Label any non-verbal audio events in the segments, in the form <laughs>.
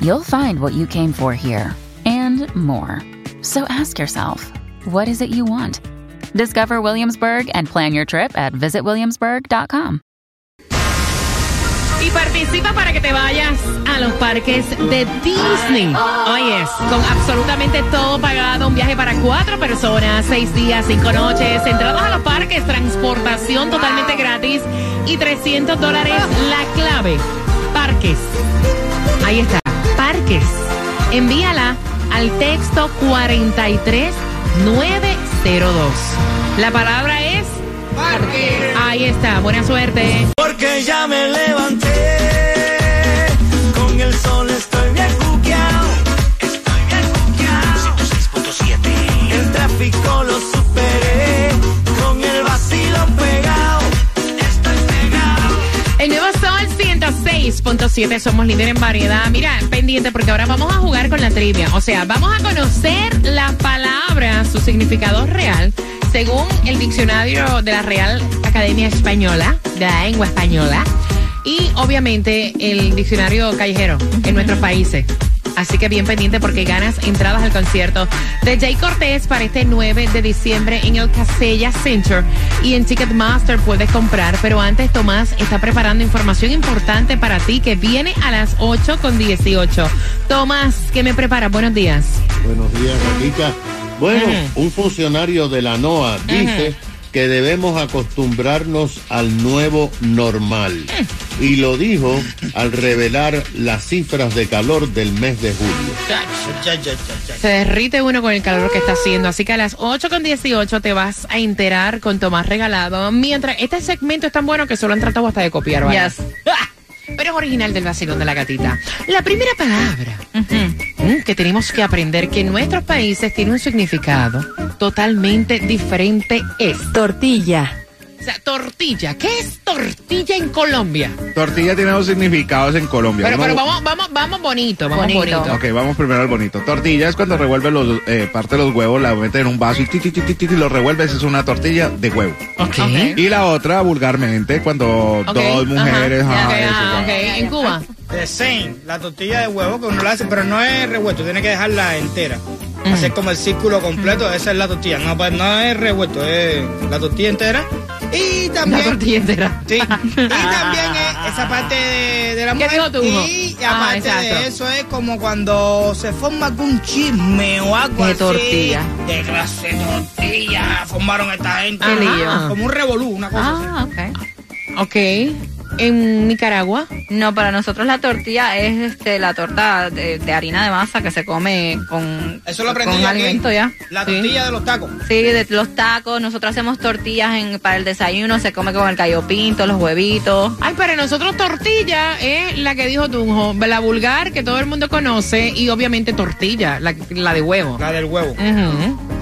you'll find what you came for here and more. So ask yourself, what is it you want? Discover Williamsburg and plan your trip at visitwilliamsburg.com. Y participa para que te vayas a los parques de Disney. Oye, con absolutamente todo pagado. Un viaje para cuatro personas, seis días, cinco noches. Entradas a los parques, transportación totalmente gratis y 300 dólares la clave. Parques. Ahí está. Parques. Envíala al texto 43902. La palabra es Parque. Ahí está. Buena suerte. Porque ya me levanté. Con el sol estoy bien cuqueado. Estoy bien cuqueado. 106.7. El tráfico lo superé. 106.7, somos líder en variedad. Mira, pendiente porque ahora vamos a jugar con la trivia. O sea, vamos a conocer la palabra, su significado real, según el diccionario de la Real Academia Española, de la lengua española, y obviamente el diccionario callejero en nuestros países. Así que bien pendiente porque ganas entradas al concierto de Jay Cortés para este 9 de diciembre en el Casella Center y en Ticketmaster puedes comprar. Pero antes Tomás está preparando información importante para ti que viene a las 8 con 18. Tomás, ¿qué me prepara? Buenos días. Buenos días, Raquita. Bueno, un funcionario de la NOAA dice que debemos acostumbrarnos al nuevo normal. Y lo dijo al revelar las cifras de calor del mes de julio. Se derrite uno con el calor que está haciendo. Así que a las 8 con 18 te vas a enterar con Tomás Regalado. Mientras este segmento es tan bueno que solo han tratado hasta de copiar. ¿vale? <laughs> Pero es original del vacilón de la gatita. La primera palabra mm, que tenemos que aprender que en nuestros países tiene un significado totalmente diferente es. Tortilla. O sea, tortilla. ¿Qué es tortilla en Colombia? Tortilla tiene dos significados en Colombia. Pero, Uno- pero vamos, vamos, vamos bonito, vamos bonito. Bonito. Ok, vamos primero al bonito. Tortilla es cuando revuelves los, eh, parte de los huevos, la metes en un vaso y, ti, ti, ti, ti, ti, ti, lo revuelves, es una tortilla de huevo. Ok. Y la otra, vulgarmente, cuando Ok, dos mujeres... ajá, ajá, ok, eso, ah, ya. ok. En Cuba. The same, la tortilla de huevo que uno la hace, pero no es revuelto, tiene que dejarla entera. Hacer como el círculo completo, esa es la tortilla. No, pues no es revuelto, es la tortilla entera. Y La también. tortilla entera. Sí. <laughs> Y también es esa parte de, de la ¿Qué mujer. dijo tú, hijo? Y Ah, aparte de eso es como cuando se forma algún chisme o algo De así. tortilla. De clase tortilla. Formaron esta gente. Como un revolú, una cosa así. Ah, ok. Ok. En Nicaragua. No, para nosotros la tortilla es este la torta de, de harina de masa que se come con, Eso lo aprendí con aquí. alimento ya. La Sí. tortilla de los tacos. Sí, de los tacos, nosotros hacemos tortillas en, para el desayuno, se come con el gallo pinto, los huevitos. Ay, para nosotros tortilla es la que dijo Tunjo, la vulgar que todo el mundo conoce y obviamente tortilla, la, la de huevo. La del huevo.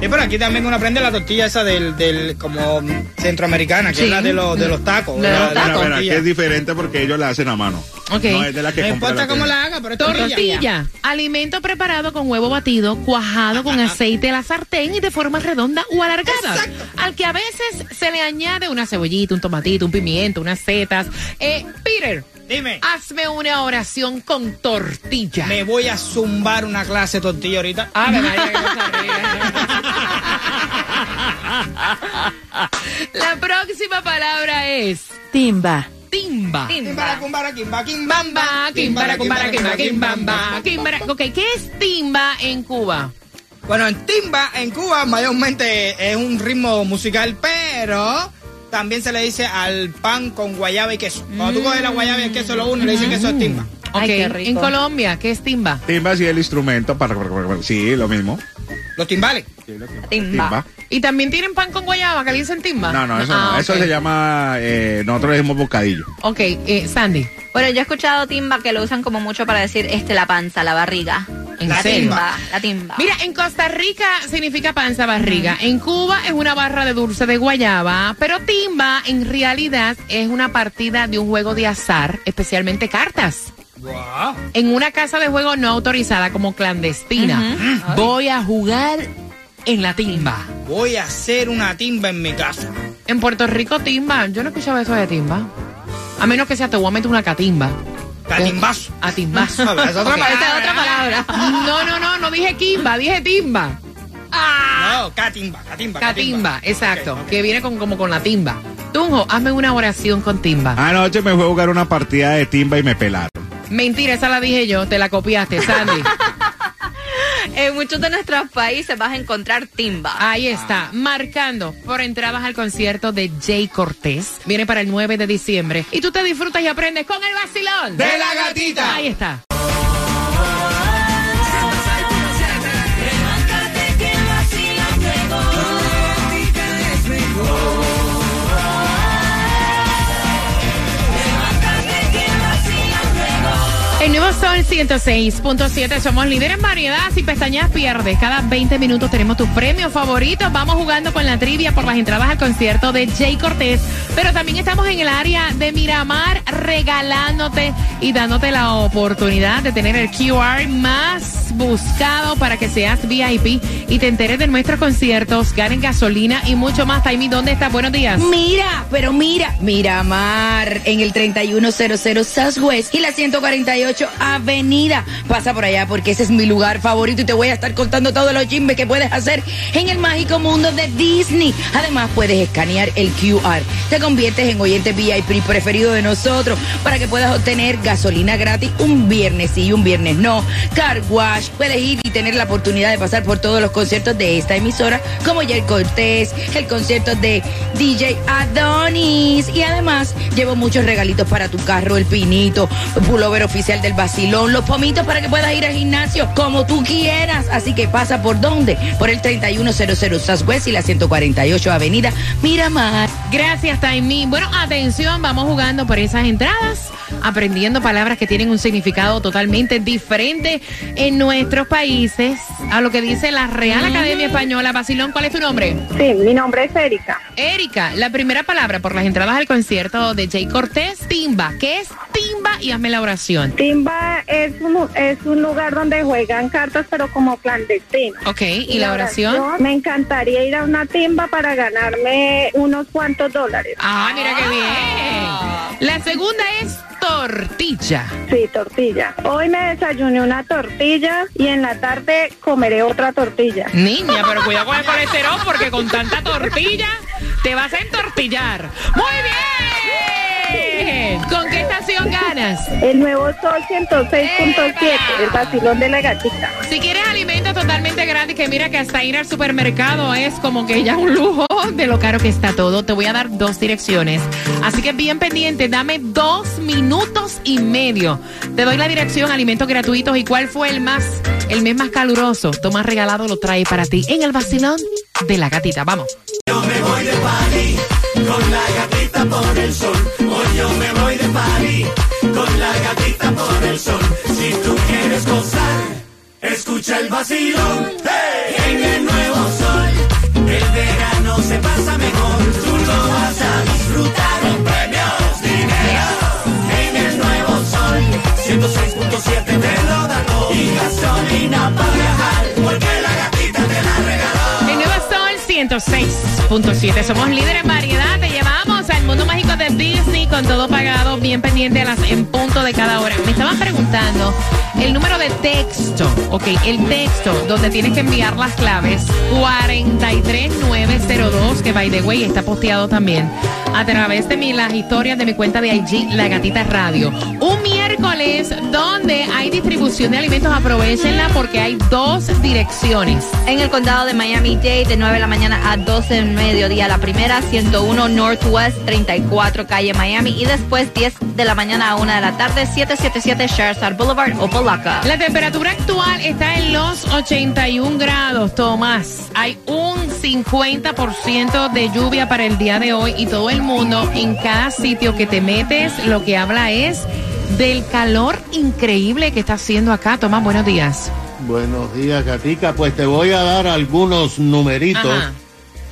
Sí, pero aquí también uno aprende la tortilla esa del, del como centroamericana, que Sí. es la de los, de los tacos. De la- los la tacos. Aquí tortilla. es diferente porque ellos la hacen a mano. Ok. No es de la que No importa la cómo la haga, pero es tortilla. Tortilla, alimento preparado con huevo batido, cuajado con aceite de la sartén y de forma redonda o alargada. Exacto. Al que a veces se le añade una cebollita, un tomatito, un pimiento, unas setas. Eh, Peter, Dime, hazme una oración con tortilla. me voy a zumbar una clase de tortilla ahorita. María, qué cosa rica. La próxima palabra es Timba. timba. Kimbara, kumbara, kimba, Bamba, kimbara, kumbara, kimba, kimbamba, kimbara. Ok, ¿qué es timba en Cuba? Bueno, en timba, en Cuba, mayormente es un ritmo musical, pero también se le dice al pan con guayaba y queso. Cuando tú coges la guayaba y el queso lo unes, le dicen que eso es timba. Ok, Ay, qué rico. en Colombia, ¿qué es timba? Timba sí el instrumento para... Sí, lo mismo. Los timbales. Timba. ¿Y también tienen pan con guayaba que le dicen timba? No, no, eso Ah, no. Eso ok. se llama... eh, nosotros le decimos bocadillo. Ok, eh, Sandy. Bueno, yo he escuchado timba que lo usan como mucho para decir este la panza, la barriga. ¿En La serio? timba, la timba. Mira, en Costa Rica significa panza barriga. En Cuba es una barra de dulce de guayaba. Pero timba en realidad es una partida de un juego de azar, especialmente cartas. En una casa de juego no autorizada como clandestina. Voy a jugar en la timba. Voy a hacer una timba en mi casa. En Puerto Rico timba. Yo no he escuchado eso de timba. A menos que sea te voy a meter una catimba. Catimbazo. A timbazo. Es otra <laughs> palabra. Esta es otra palabra. No, no, no, no dije kimba, dije timba. No, catimba, catimba. Catimba, exacto. Que viene con, como con la timba. Tunjo, hazme una oración con timba. Anoche me fue a jugar una partida de timba y me pelaron. Mentira, esa la dije yo, te la copiaste, Sandy. <laughs> En muchos de nuestros países vas a encontrar timba. Ahí está, marcando por entradas al concierto de Jay Cortés. Viene para el 9 de diciembre. Y tú te disfrutas y aprendes con el vacilón. De la gatita. Ahí está. El nuevo Sol 106.7, somos líderes en variedad. Si pestañas pierdes, cada 20 minutos tenemos tus premios favoritos. Vamos jugando con la trivia por las entradas al concierto de Jay Cortés. Pero también estamos en el área de Miramar regalándote y dándote la oportunidad de tener el QR más buscado para que seas VIP y te enteres de nuestros conciertos, ganen gasolina y mucho más. Taimi, ¿dónde estás? Buenos días. Mira, pero mira, Miramar en el 3100 Southwest y la 148 Avenida. Pasa por allá porque ese es mi lugar favorito y te voy a estar contando todos los chismes que puedes hacer en el mágico mundo de Disney. Además, puedes escanear el QR. Te conviertes en oyente VIP preferido de nosotros para que puedas obtener gasolina gratis un viernes sí y un viernes no. Car wash, puedes ir y tener la oportunidad de pasar por todos los conciertos de esta emisora, como Jay Cortés, el concierto de DJ Adonis. Y además, llevo muchos regalitos para tu carro, el pinito, pullover oficial del vacilón, los pomitos para que puedas ir al gimnasio como tú quieras. Así que pasa por dónde? Por el 3100 Southwest y la 148 Avenida Miramar. Gracias, Taimi. Bueno, atención, vamos jugando por esas entradas, aprendiendo palabras que tienen un significado totalmente diferente en nuestros países a lo que dice la Real Academia Española. Basilón, ¿cuál es tu nombre? Sí, mi nombre es Erika. Erika, la primera palabra por las entradas al concierto de Jay Cortés, timba. ¿Qué es timba? Y hazme la oración. Timba es un, es un lugar donde juegan cartas, pero como clandestino. Ok, ¿y la oración? Me encantaría ir a una timba para ganarme unos cuantos dólares. Ah, mira qué bien. La segunda es tortilla. Sí, tortilla. Hoy me desayuné una tortilla y en la tarde comeré otra tortilla. Niña, pero cuidado con el colesterol porque con tanta tortilla te vas a entortillar. ¡Muy bien! ¿Con qué estación ganas? El nuevo Sol 106.7, el vacilón de la gatita. Si quieres alimentos totalmente gratis, que mira que hasta ir al supermercado es como que ya un lujo de lo caro que está todo, te voy a dar dos direcciones. Así que bien pendiente, dame dos minutos y medio. Te doy la dirección, alimentos gratuitos y cuál fue el más, el mes más caluroso. Tomás regalado lo trae para ti en el vacilón de la gatita. Vamos. Yo me voy de party con la gatita por el sol. Por el sol. Si tú quieres gozar, escucha el vacilón. En el nuevo sol, el verano se pasa mejor. Tú lo vas a disfrutar con premios, dinero. En el nuevo sol, 106.7 te lo da todo. Y gasolina para viajar, porque la gatita te la regaló. El nuevo Sol 106.7. Somos líderes en variedad. Te llevamos mundo mágico de Disney con todo pagado, bien pendiente en punto de cada hora. Me estaban preguntando el número de texto, ok, el texto donde tienes que enviar las claves 43902, que by the way está posteado también a través de mi, las historias de mi cuenta de IG, La Gatita Radio. Un miércoles donde hay distribución de alimentos, aprovechenla porque hay dos direcciones. En el condado de Miami-Dade, de 9 de la mañana a 12 del mediodía. La primera, 101 Northwest 34 Calle Miami. Y después, 10 de la mañana a 1 de la tarde, 777 Sherstar Boulevard, Opalaca. La temperatura actual está en los 81 grados, Tomás. Hay un 50% de lluvia para el día de hoy y todo el mundo en cada sitio que te metes lo que habla es del calor increíble que está haciendo acá. Tomás, buenos días. Buenos días, Gatica. Pues te voy a dar algunos numeritos Ajá.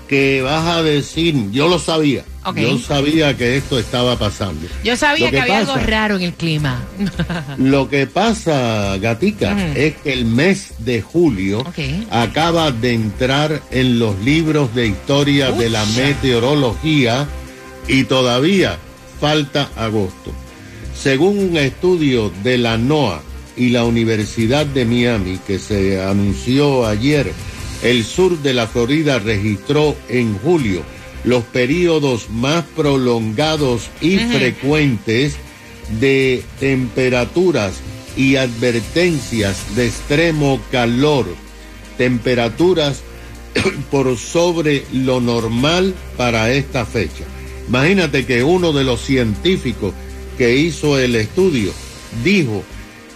que vas a decir. Yo lo sabía. Yo sabía que esto estaba pasando. Yo sabía que, que había pasa- algo raro en el clima. <laughs> Lo que pasa, Gatica, es que el mes de julio acaba de entrar en los libros de historia de la meteorología y todavía falta agosto. Según un estudio de la NOAA y la Universidad de Miami que se anunció ayer, el sur de la Florida registró en julio los periodos más prolongados y frecuentes de temperaturas y advertencias de extremo calor, temperaturas <coughs> por sobre lo normal para esta fecha. Imagínate que uno de los científicos que hizo el estudio dijo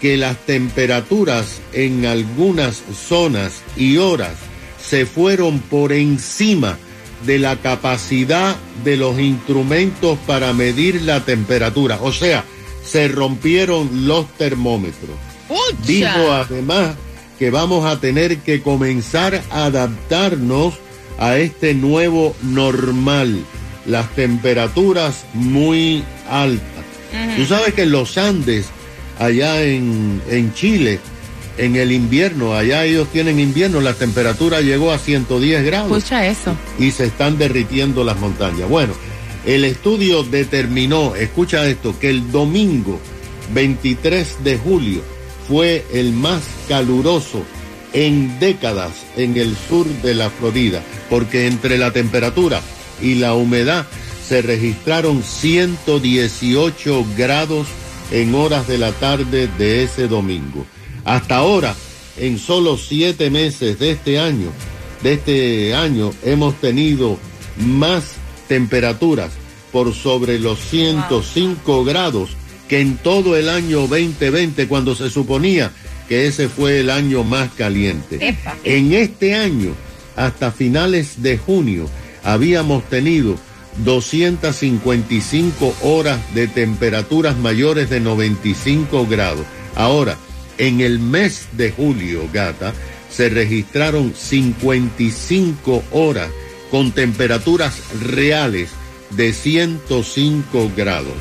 que las temperaturas en algunas zonas y horas se fueron por encima de la capacidad de los instrumentos para medir la temperatura. O sea, se rompieron los termómetros. Dijo además que vamos a tener que comenzar a adaptarnos a este nuevo normal, las temperaturas muy altas. Tú sabes que en los Andes, allá en, en Chile, en el invierno, allá ellos tienen invierno, la temperatura llegó a 110 grados Escucha eso. y se están derritiendo las montañas. Bueno, el estudio determinó, escucha esto, que el domingo 23 de julio fue el más caluroso en décadas en el sur de la Florida, porque entre la temperatura y la humedad se registraron 118 grados en horas de la tarde de ese domingo. Hasta ahora, en solo siete meses de este año, de este año, hemos tenido más temperaturas por sobre los 105 grados que en todo el año 2020, cuando se suponía que ese fue el año más caliente. En este año, hasta finales de junio, habíamos tenido 255 horas de temperaturas mayores de 95 grados. Ahora, en el mes de julio, gata, se registraron 55 horas con temperaturas reales de 105 grados.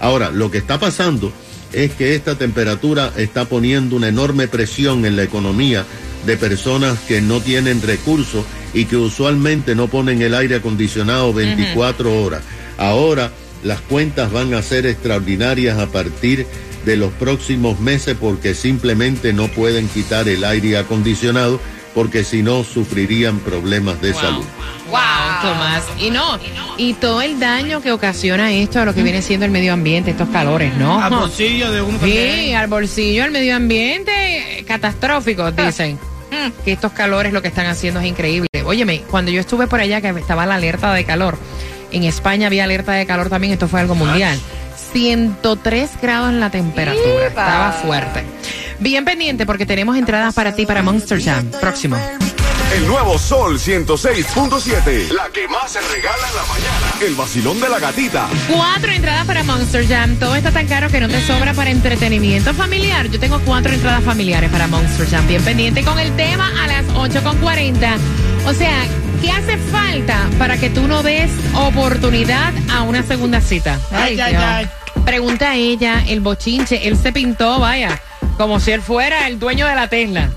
Ahora, lo que está pasando es que esta temperatura está poniendo una enorme presión en la economía de personas que no tienen recursos y que usualmente no ponen el aire acondicionado 24 horas. Ahora las cuentas van a ser extraordinarias a partir de los próximos meses porque simplemente no pueden quitar el aire acondicionado porque si no sufrirían problemas de salud. Wow, Tomás. Y no, y todo el daño que ocasiona esto a lo que viene siendo el medio ambiente, estos calores, ¿no? Al bolsillo de uno Sí, también. al bolsillo, al medio ambiente, eh, catastróficos, <laughs> dicen. Que estos calores lo que están haciendo es increíble. Óyeme, cuando yo estuve por allá, que estaba la alerta de calor, en España había alerta de calor también, esto fue algo mundial. 103 grados en la temperatura, estaba fuerte. Bien pendiente porque tenemos entradas para ti para Monster Jam, próximo. El nuevo Sol 106.7. La que más se regala en la mañana. El vacilón de la gatita. Cuatro entradas para Monster Jam. Todo está tan caro que no te sobra para entretenimiento familiar. Yo tengo cuatro entradas familiares para Monster Jam. Bien pendiente con el tema a las 8.40. O sea, ¿qué hace falta para que tú no des oportunidad a una segunda cita? Ay, ay, ay. Pregunta a ella, el bochinche. Él se pintó, vaya, como si él fuera el dueño de la Tesla.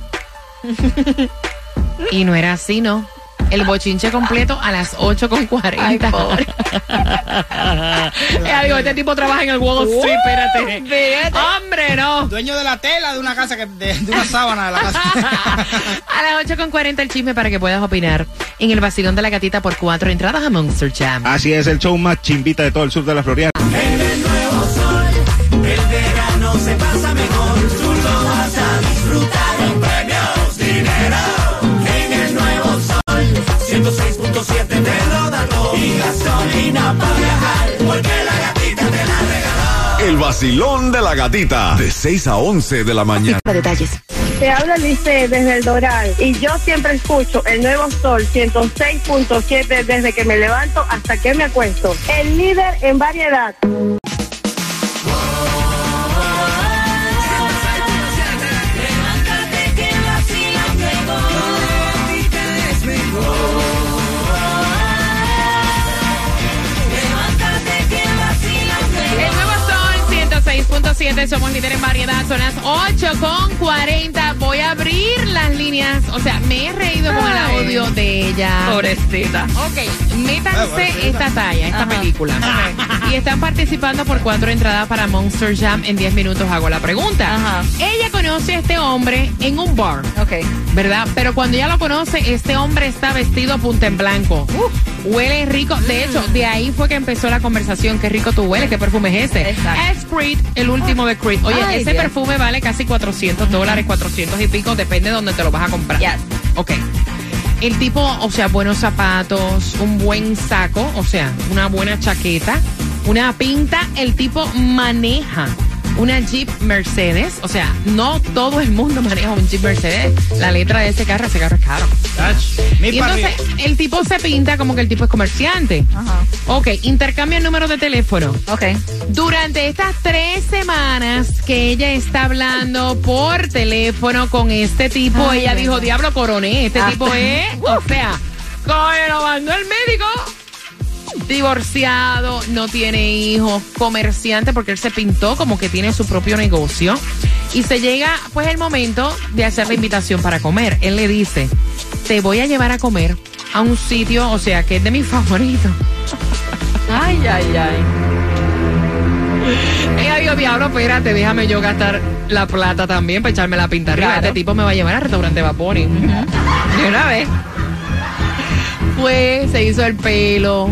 <laughs> y no era así, ¿no? El bochinche completo a las 8.40. Ay, pobre. <laughs> Ella dijo, este tipo trabaja en el Wall Street, espérate. Espérate. Hombre, no. Dueño de la tela de una casa, que, de, de una sábana de la casa. <laughs> A las 8.40 el chisme para que puedas opinar en el vacilón de la gatita por cuatro entradas a Monster Jam. Así es, el show más chimbita de todo el sur de la Florida. Gasolina para viajar, porque la gatita te la regaló. El vacilón de la gatita. De 6 a 11 de la mañana. detalles. Te habla Lice desde el Doral y yo siempre escucho el nuevo sol 106.7 desde que me levanto hasta que me acuesto. El líder en variedad. Son las 8 con 40. Voy a abrir las líneas. O sea, me he reído con el Ay. audio de ella. Pobrecita. Ok, métanse pobrecita. esta talla, esta Ajá. película. Y están participando por cuatro entradas para Monster Jam. En 10 minutos hago la pregunta. Ajá. Ella conoce a este hombre en un bar. Ok. ¿verdad? Pero cuando ella lo conoce, este hombre está vestido punta en blanco. Huele rico. De hecho, de ahí fue que empezó la conversación. Qué rico tú hueles, qué perfume es ese. Exacto. Es Creed, el último de Creed. Oye, Ay, ese Dios. perfume vale casi 400 dólares, 400 y pico, depende de dónde te lo vas a comprar. Yes. Ok. El tipo, o sea, buenos zapatos, un buen saco, o sea, una buena chaqueta, una pinta. El tipo maneja una Jeep Mercedes. O sea, no todo el mundo maneja un Jeep Mercedes. La letra de ese carro, ese carro es caro. Y entonces el tipo se pinta como que el tipo es comerciante. Ajá. Ok, intercambia el número de teléfono. Ok. Durante estas tres semanas que ella está hablando por teléfono con este tipo, Ay, ella dijo, diablo coroné, este Ah. tipo es, o sea, <laughs> como lo mandó el médico, divorciado, no tiene hijos, comerciante, porque él se pintó como que tiene su propio negocio. Y se llega pues el momento de hacer la invitación para comer. Él le dice, te voy a llevar a comer a un sitio, o sea, que es de mis <laughs> favoritos. Ay, ay, ay. Ella dijo, diablo, espérate, déjame yo gastar la plata también para echarme la pinta arriba. Claro. Este tipo me va a llevar al restaurante Vapori. De una vez. Fue, se hizo el pelo,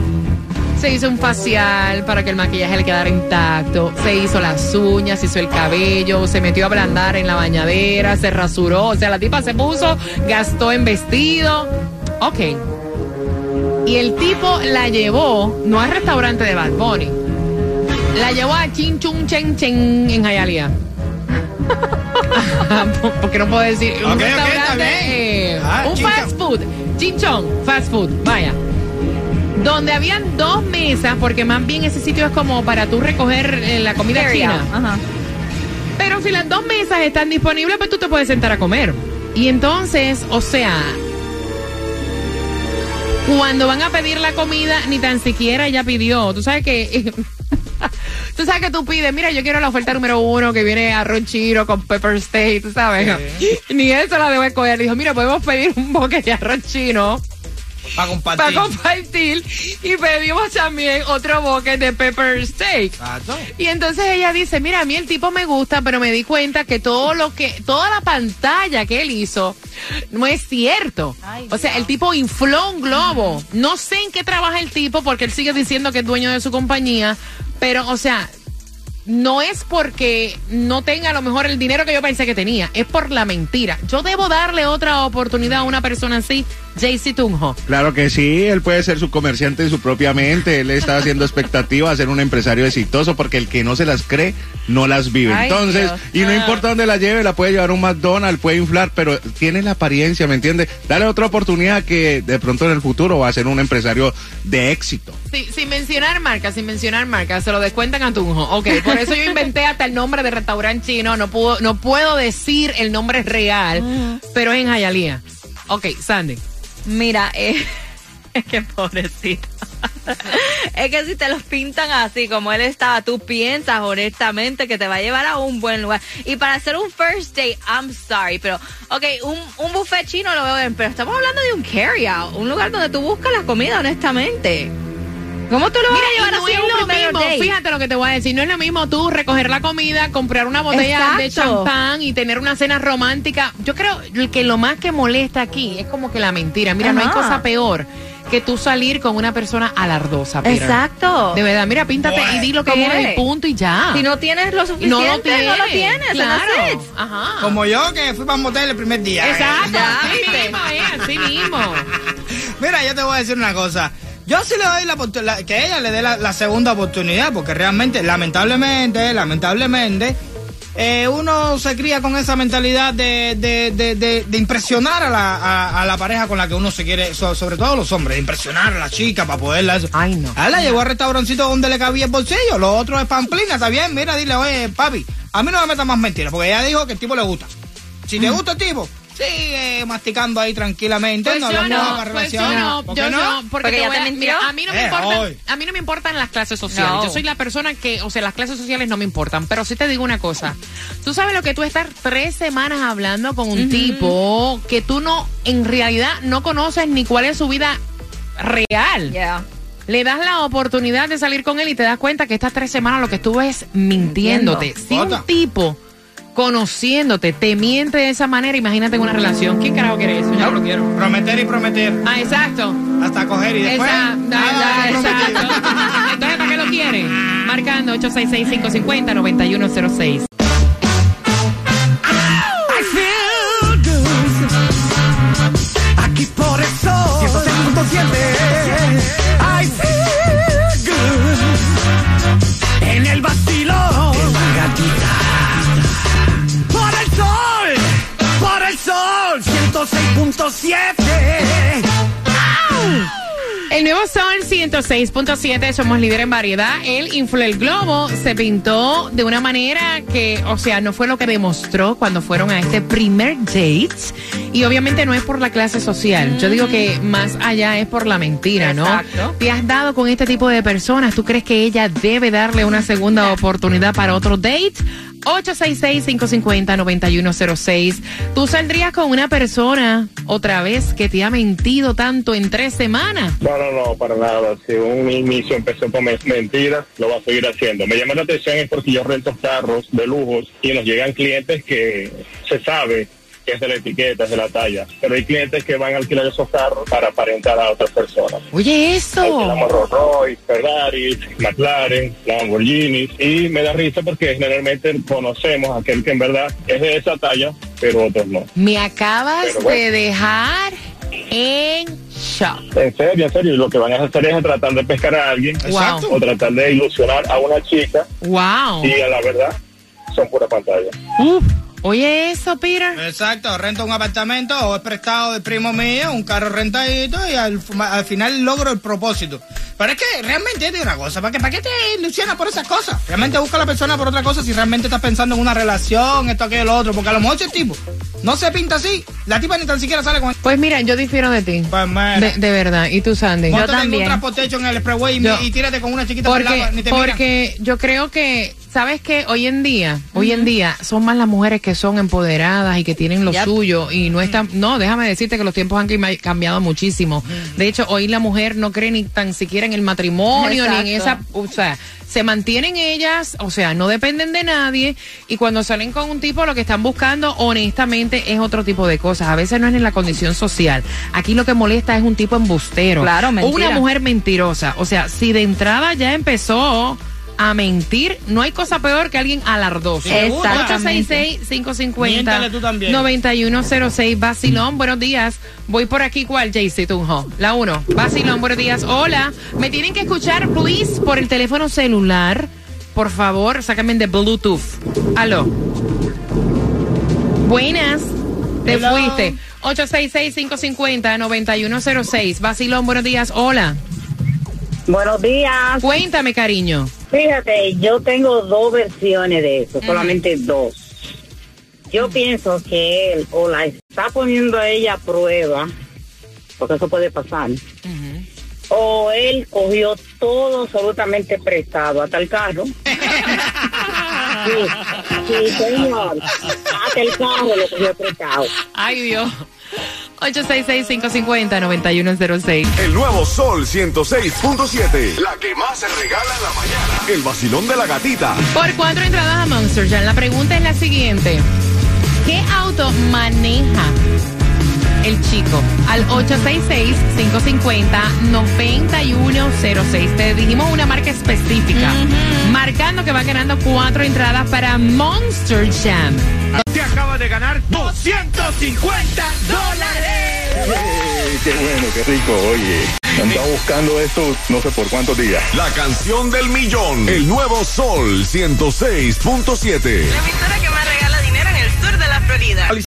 se hizo un facial para que el maquillaje le quedara intacto, se hizo las uñas, se hizo el cabello, se metió a ablandar en la bañadera, se rasuró. O sea, la tipa se puso, gastó en vestido. Ok. Y el tipo la llevó, no al restaurante de Bad Bunny, la llevó a Chin Chung Chen Chen en Hialeah. <laughs> Porque no puedo decir un restaurante, eh, Ah, un fast food, Chin Chong, fast food, vaya. Donde habían dos mesas, porque más bien ese sitio es como para tú recoger eh, la comida Carry china. Ajá. Pero si las dos mesas están disponibles, pues tú te puedes sentar a comer. Y entonces, o sea, cuando van a pedir la comida, ni tan siquiera ella pidió. Tú sabes que. <laughs> Tú sabes que tú pides, mira, yo quiero la oferta número uno que viene arroz chino con pepper steak, tú sabes. <laughs> Ni eso la debo escoger. Dijo, mira, podemos pedir un boque de arroz chino Para compartir. para compartir y pedimos también otro boque de pepper steak. Exacto. Y entonces ella dice, mira, a mí el tipo me gusta, pero me di cuenta que todo lo que, toda la pantalla que él hizo no es cierto. Ay, o sea, Dios. el tipo infló un globo. No sé en qué trabaja el tipo porque él sigue diciendo que es dueño de su compañía, pero, o sea, no es porque no tenga a lo mejor el dinero que yo pensé que tenía, es por la mentira. Yo debo darle otra oportunidad a una persona así, JC Tunjo. Claro que sí, él puede ser su comerciante en su propia mente, él está haciendo <laughs> expectativas, ser un empresario exitoso, porque el que no se las cree, no las vive. Ay, Entonces, Dios. y no Ah. importa dónde la lleve, la puede llevar a un McDonald's, puede inflar, pero tiene la apariencia, ¿me entiende? Dale otra oportunidad que de pronto en el futuro va a ser un empresario de éxito. Sí, sin mencionar marcas, sin mencionar marcas, se lo descuentan a Tunjo. Ok, por eso yo inventé hasta el nombre de restaurante chino. No puedo, no puedo decir el nombre real, pero es en Hialeah. Ok, Sandy. Mira, eh, <laughs> es que pobrecito. <laughs> es que si te los pintan así como él estaba, tú piensas honestamente que te va a llevar a un buen lugar. Y para hacer un first date, I'm sorry, pero, ok, un, un buffet chino lo veo bien, pero estamos hablando de un carry out, un lugar donde tú buscas la comida honestamente. ¿Cómo tú lo vas Mira, a y llevar no así es lo mismo, date? fíjate lo que te voy a decir, no es lo mismo tú recoger la comida, comprar una botella de champán y tener una cena romántica. Yo creo que lo más que molesta aquí es como que la mentira. Mira, no hay cosa peor que tú salir con una persona alardosa, Peter. Exacto. De verdad, mira, píntate y di lo que ¿Cómo eres es? y punto y ya. Si no tienes lo suficiente, no lo tienes. no lo tienes. Claro. Ajá. Como yo que fui para un motel el primer día. Exacto, Ya, así mismo, es, así mismo. <laughs> Mira, yo te voy a decir una cosa. Yo sí le doy la oportunidad, que ella le dé la, la segunda oportunidad, porque realmente, lamentablemente, lamentablemente, eh, uno se cría con esa mentalidad de, de, de, de- impresionar a la, a, a la pareja con la que uno se quiere, so- sobre todo los hombres, de impresionar a la chica para poderla. eso. Ay, no. A él la llevó al restaurancito donde le cabía el bolsillo, lo otro es pamplina, está bien, mira, dile, oye, papi, a mí no me metas más mentiras, porque ella dijo que el tipo le gusta. Si le gusta el tipo, sigue masticando ahí tranquilamente. Pues no yo hablamos no, pues yo no, ¿Por yo qué no, porque, Porque te ya voy te a- mintió. mira, a mí no me Eh, importan, hoy. a mí no me importan las clases sociales. No. Yo soy la persona que, o sea, las clases sociales no me importan, pero sí te digo una cosa. Tú sabes lo que tú estar tres semanas hablando con un tipo que tú no, en realidad, no conoces ni cuál es su vida real. Yeah. Le das la oportunidad de salir con él y te das cuenta que estas tres semanas lo que estuvo es mintiéndote. Si un tipo conociéndote te miente de esa manera, imagínate en una relación. ¿Quién carajo quiere eso? Yo no lo quiero. Prometer y prometer. Ah, exacto. Hasta coger y después. Esa- nada, da- da- prometer. exacto. Entonces, ¿para qué lo quieren? Marcando 866-550-9106. I feel good. Aquí por eso 106.7 106.7 El nuevo Sol 106.7, somos líder en variedad. El Infla el Globo se pintó de una manera que, o sea, no fue lo que demostró cuando fueron a este primer date. Y obviamente no es por la clase social. Yo digo que más allá es por la mentira, ¿no? Exacto. Te has dado con este tipo de personas. ¿Tú crees que ella debe darle una segunda oportunidad para otro date? 866-550-9106. ¿Tú saldrías con una persona otra vez que te ha mentido tanto en tres semanas? No, no, no, para nada. Si un inicio empezó con men- mentiras, lo va a seguir haciendo. Me llama la atención es porque yo rento carros de lujos y nos llegan clientes que se sabe que es de la etiqueta, es de la talla. Pero hay clientes que van a alquilar esos carros para aparentar a otras personas. Oye, eso. Alquilamos Rolls Royce, Ferrari, McLaren, Lamborghini y me da risa porque generalmente conocemos a aquel que en verdad es de esa talla, pero otros no. Me acabas bueno. de dejar en shock. En serio, en serio, lo que van a hacer es tratar de pescar a alguien Exacto. o tratar de ilusionar a una chica Wow. y a la verdad son pura pantalla. Uf. Oye, eso, Peter. Exacto, rento un apartamento o es prestado del primo mío, un carro rentadito y al, al final logro el propósito. Pero es que realmente es de una cosa, ¿para qué, ¿para qué te ilusionas por esas cosas? Realmente busca a la persona por otra cosa si realmente estás pensando en una relación, esto, aquello, lo otro, porque a lo mejor ese tipo no se pinta así, la tipa ni tan siquiera sale con... Pues mira, yo difiero de ti. Pues mira, De, de verdad. ¿Y tú, Sandy? montate en un también. transportation en el expressway y, Yo- y tírate con una chiquita por el Porque, agua, ni te miran. porque yo creo que, ¿sabes qué? Hoy en día, hoy en día son más las mujeres que son empoderadas y que tienen lo Yep. suyo y no están, no, déjame decirte que los tiempos han cambiado muchísimo. De hecho, hoy la mujer no cree ni tan siquiera en el matrimonio, ni en esa, o sea, se mantienen ellas, o sea, no dependen de nadie y cuando salen con un tipo lo que están buscando honestamente es otro tipo de cosas. A veces no es en la condición social. Aquí lo que molesta es un tipo embustero. Claro, Una mentira. mujer mentirosa. O sea, si de entrada ya empezó a mentir, no hay cosa peor que alguien alardoso. Exactamente. Miéntale tú también. 866-550-9106. Vacilón, buenos días. Voy por aquí, ¿cuál, JC Tunjo? La 1. Vacilón, buenos días. Hola. Me tienen que escuchar, please, por el teléfono celular. Por favor, sácame de Bluetooth. Aló. Buenas. Te Hello. fuiste. 866-550-9106. Vacilón, buenos días. Hola. Buenos días. Cuéntame, cariño. Fíjate, yo tengo dos versiones de eso, solamente dos. Yo pienso que él o la está poniendo a ella a prueba, porque eso puede pasar, o él cogió todo absolutamente prestado, hasta el carro. <laughs> Sí, sí, señor. Hasta el carro lo cogió prestado. Ay, Dios. 866-550-9106. El nuevo Sol 106.7. La que más se regala en la mañana. El vacilón de la gatita. Por cuatro entradas a Monster Jam. La pregunta es la siguiente. ¿Qué auto maneja el chico? Al 866-550-9106. Te dijimos una marca específica. Marcando que va ganando cuatro entradas para Monster Jam. Te acaba de ganar 250 dólares. qué bueno, qué rico, oye. Estado buscando esto no sé por cuántos días. La canción del millón. El nuevo Sol 106.7. La emisora que más regala dinero en el sur de la Florida.